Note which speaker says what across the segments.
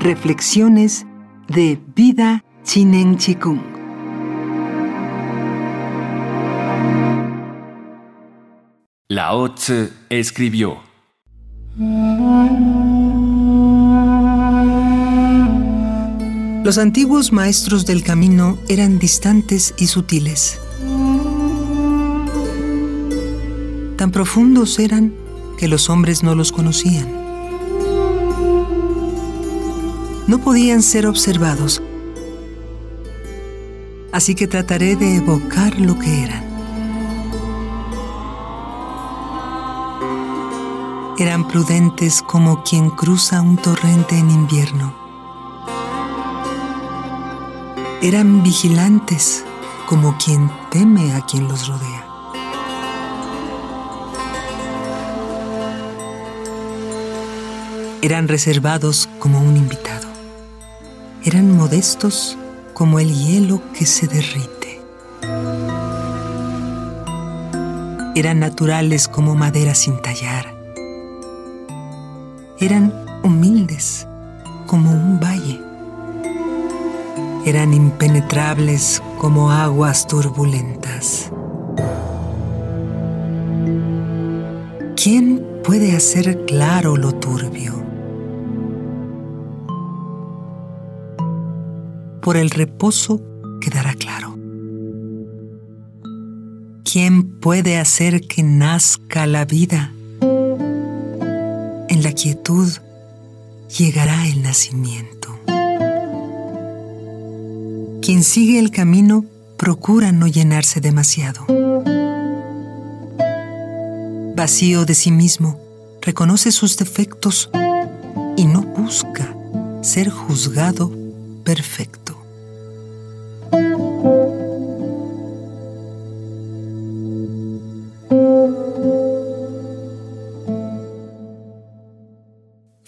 Speaker 1: Reflexiones de Vida Chinen Chikung.
Speaker 2: Lao Tzu escribió:
Speaker 1: Los antiguos maestros del camino eran distantes y sutiles. Tan profundos eran que los hombres no los conocían. No podían ser observados, así que trataré de evocar lo que eran. Eran prudentes como quien cruza un torrente en invierno. Eran vigilantes como quien teme a quien los rodea. Eran reservados como un invitado. Eran modestos como el hielo que se derrite. Eran naturales como madera sin tallar. Eran humildes como un valle. Eran impenetrables como aguas turbulentas. ¿Quién puede hacer claro lo turbio? Por el reposo quedará claro. ¿Quién puede hacer que nazca la vida? En la quietud llegará el nacimiento. Quien sigue el camino procura no llenarse demasiado. Vacío de sí mismo, reconoce sus defectos y no busca ser juzgado perfecto.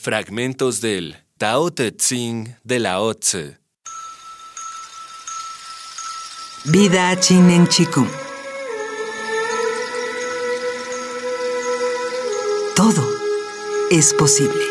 Speaker 2: Fragmentos del Tao Te Ching de Lao Tzu.
Speaker 1: Vida Chinen Chikung. Todo es posible.